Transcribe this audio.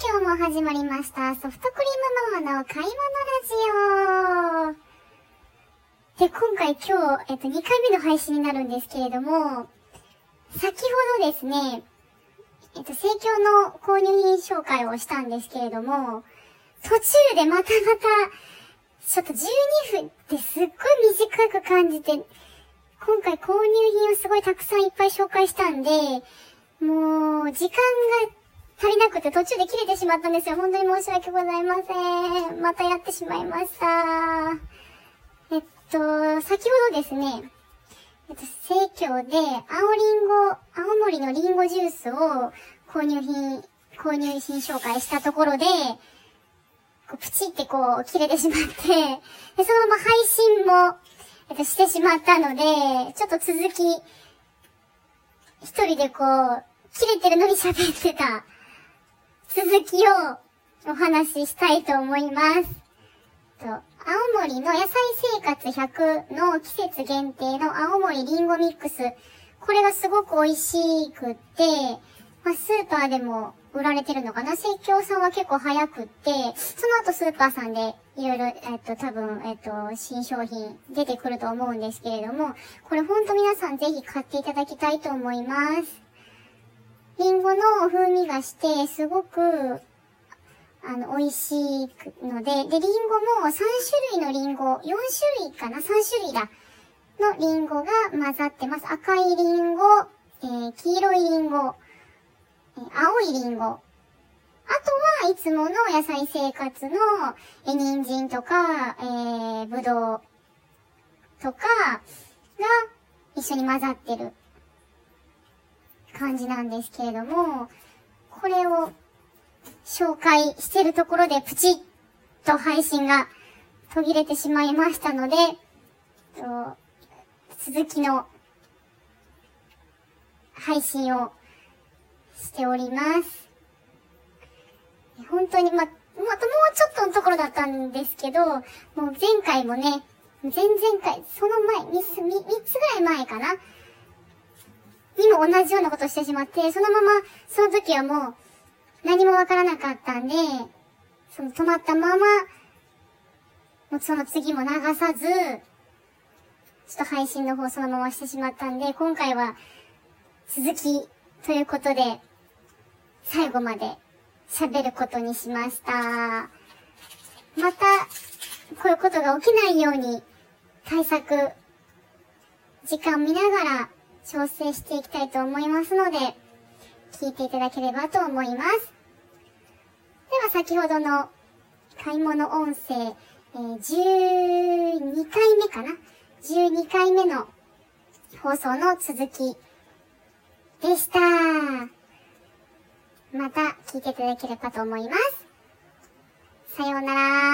今日も始まりました。ソフトクリームママの買い物ラジオ。で、今回今日、えっと、2回目の配信になるんですけれども、先ほどですね、えっと、生協の購入品紹介をしたんですけれども、途中でまたまた、ちょっと12分ってすっごい短く感じて、今回購入品をすごいたくさんいっぱい紹介したんで、もう、時間が足りなくて途中で切れてしまったんですよ。本当に申し訳ございません。またやってしまいました。えっと、先ほどですね、えっと、生協で、青リンゴ、青森のリンゴジュースを購入品、購入品紹介したところで、こうプチってこう切れてしまって、で、そのまま配信も、えっと、してしまったので、ちょっと続き、一人でこう、切れてるのに喋ってた続きをお話ししたいと思います。と青森の野菜生活100の季節限定の青森りんごミックス。これがすごく美味しくって、まあ、スーパーでも売られてるのかな？生協さんは結構早くって、その後スーパーさんでいろいろ、えっと、多分、えっと、新商品出てくると思うんですけれども、これほんと皆さんぜひ買っていただきたいと思います。リンゴの風味がして、すごく、あの、美味しいので、で、リンゴも3種類のリンゴ、4種類かな ?3 種類だ。のリンゴが混ざってます。赤いリンゴ、えー、黄色いリンゴ、えー青いリンゴ。あとはいつもの野菜生活の、えー、人参とか、えー、ぶどうとかが一緒に混ざってる感じなんですけれども、これを紹介してるところでプチッと配信が途切れてしまいましたので、と続きの配信をしております。本当に、ま、あともうちょっとのところだったんですけど、もう前回もね、前々回、その前、3つ、3つぐらい前かなにも同じようなことをしてしまって、そのまま、その時はもう、何もわからなかったんで、その止まったまま、もうその次も流さず、ちょっと配信の方そのまましてしまったんで、今回は続きということで、最後まで喋ることにしました。また、こういうことが起きないように対策、時間見ながら調整していきたいと思いますので、聞いていただければと思います。では先ほどの買い物音声、え、12回目かな ?12 回目の放送の続きでした。また聞いていただければと思います。さようなら。